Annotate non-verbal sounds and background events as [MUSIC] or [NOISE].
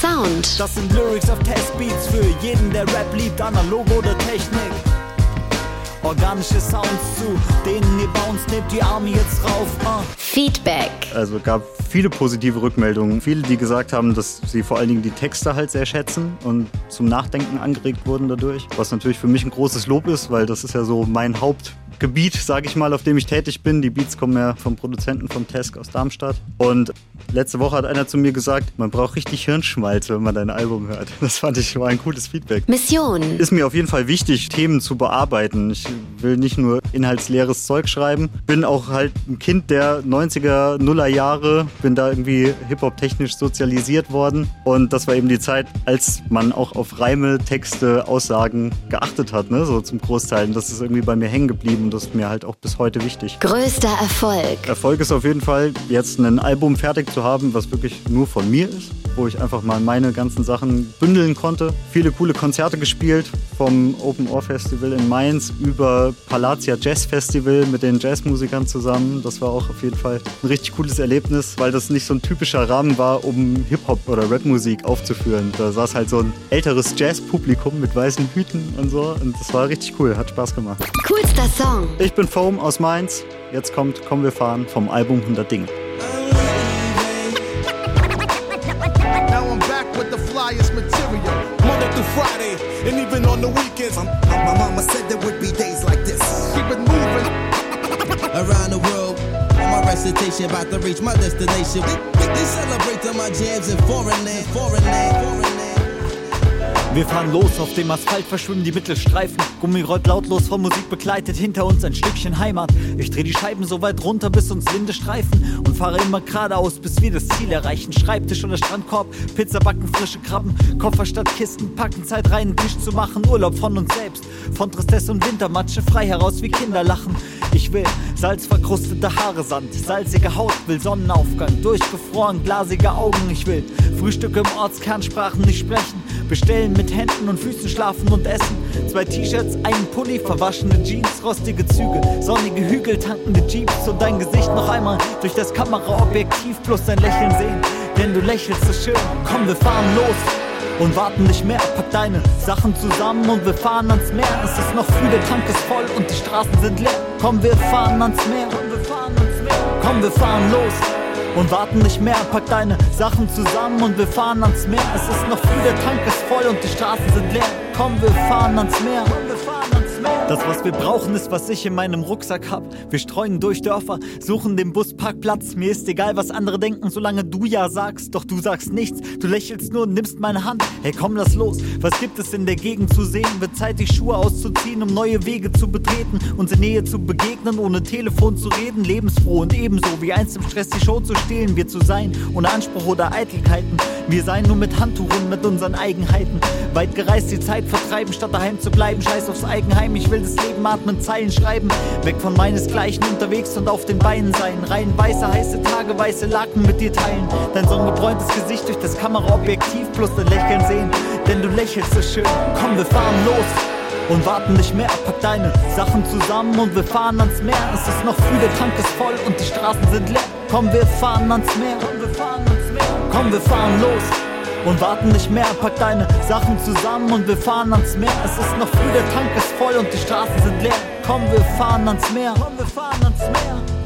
Sound. Das sind Lyrics auf Testbeats für jeden, der Rap liebt, analog oder Technik. Organische Sounds zu denen ihr uns nehmt die Arme jetzt rauf. Uh. Feedback. Also gab viele positive Rückmeldungen. Viele, die gesagt haben, dass sie vor allen Dingen die Texte halt sehr schätzen und zum Nachdenken angeregt wurden dadurch. Was natürlich für mich ein großes Lob ist, weil das ist ja so mein Haupt Gebiet, sage ich mal, auf dem ich tätig bin. Die Beats kommen ja vom Produzenten vom Tesk aus Darmstadt. Und letzte Woche hat einer zu mir gesagt, man braucht richtig Hirnschmalz, wenn man dein Album hört. Das fand ich war ein cooles Feedback. Mission. Ist mir auf jeden Fall wichtig, Themen zu bearbeiten. Ich will nicht nur inhaltsleeres Zeug schreiben. Bin auch halt ein Kind der 90er, Nuller Jahre. Bin da irgendwie Hip-Hop-technisch sozialisiert worden. Und das war eben die Zeit, als man auch auf Reime, Texte, Aussagen geachtet hat, ne? so zum Großteil. Und das ist irgendwie bei mir hängen geblieben und das ist mir halt auch bis heute wichtig. Größter Erfolg. Erfolg ist auf jeden Fall, jetzt ein Album fertig zu haben, was wirklich nur von mir ist, wo ich einfach mal meine ganzen Sachen bündeln konnte. Viele coole Konzerte gespielt, vom Open Ohr Festival in Mainz über Palatia Jazz Festival mit den Jazzmusikern zusammen. Das war auch auf jeden Fall ein richtig cooles Erlebnis, weil das nicht so ein typischer Rahmen war, um Hip-Hop oder Rapmusik aufzuführen. Da saß halt so ein älteres Jazzpublikum mit weißen Hüten und so und das war richtig cool, hat Spaß gemacht. Coolster Song. Ich bin Foam aus Mainz. Jetzt kommt Komm wir fahren vom Album 100 Dinge. Material. Monday through Friday, and even on the weekends. My mama said there would be days like this. Keep it moving. [LAUGHS] Around the world, my recitation about to reach my destination. They celebrate on my jams in foreign land, foreign land, foreign land. Wir fahren los, auf dem Asphalt verschwimmen die Mittelstreifen. Gummi rollt lautlos von Musik begleitet, hinter uns ein Stückchen Heimat. Ich dreh die Scheiben so weit runter, bis uns Winde streifen. Und fahre immer geradeaus, bis wir das Ziel erreichen. Schreibtisch oder Strandkorb, Pizza backen, frische Krabben. Koffer statt Kisten, packen Zeit rein, Tisch zu machen. Urlaub von uns selbst, von Tristesse und Wintermatsche. Frei heraus wie Kinder lachen. Ich will salzverkrustete Haare, Sand, salzige Haut, will Sonnenaufgang, durchgefroren, glasige Augen. Ich will Frühstücke im Ortskern, Sprachen nicht sprechen. Bestellen mit Händen und Füßen schlafen und essen. Zwei T-Shirts, einen Pulli, verwaschene Jeans, rostige Züge, sonnige Hügel, tankende Jeeps und dein Gesicht noch einmal durch das Kameraobjektiv plus dein Lächeln sehen. Denn du lächelst so schön. Komm, wir fahren los und warten nicht mehr. Pack deine Sachen zusammen und wir fahren ans Meer. Es ist noch früh, der Tank ist voll und die Straßen sind leer. Komm, wir fahren ans Meer. Komm, wir fahren ans Meer. Komm, wir fahren los und warten nicht mehr. Pack deine Sachen zusammen und wir fahren ans Meer. Es ist noch früh, der Tank ist voll und die Straßen sind leer. Komm, wir fahren ans Meer. Komm, wir fahren ans Meer. Das, was wir brauchen, ist, was ich in meinem Rucksack hab. Wir streuen durch Dörfer, suchen den Busparkplatz. Mir ist egal, was andere denken, solange du ja sagst. Doch du sagst nichts, du lächelst nur und nimmst meine Hand. Hey, komm, lass los. Was gibt es in der Gegend zu sehen? Wird Zeit, die Schuhe auszuziehen, um neue Wege zu betreten. Uns in Nähe zu begegnen, ohne Telefon zu reden. Lebensfroh und ebenso wie einst im Stress die Show zu stehlen. Wir zu sein, ohne Anspruch oder Eitelkeiten. Wir sein nur mit Handtuch und mit unseren Eigenheiten. Weit gereist, die Zeit vertreiben, statt daheim zu bleiben. Scheiß aufs Eigenheim, ich will das Leben atmen, Zeilen schreiben. Weg von meinesgleichen unterwegs und auf den Beinen sein. Rein weiße, heiße Tage, weiße Laken mit dir teilen. Dein sonnengebräuntes Gesicht durch das Kameraobjektiv plus dein Lächeln sehen. Denn du lächelst so schön. Komm, wir fahren los und warten nicht mehr. Pack deine Sachen zusammen und wir fahren ans Meer. Es ist noch früh, der Tank ist voll und die Straßen sind leer. Komm, wir fahren ans Meer. Komm, wir fahren ans Meer. Komm, wir fahren los und warten nicht mehr. Pack deine Sachen zusammen und wir fahren ans Meer. Es ist noch früh, der Tank ist voll und die Straßen sind leer. Komm, wir fahren ans Meer. Komm, wir fahren ans Meer.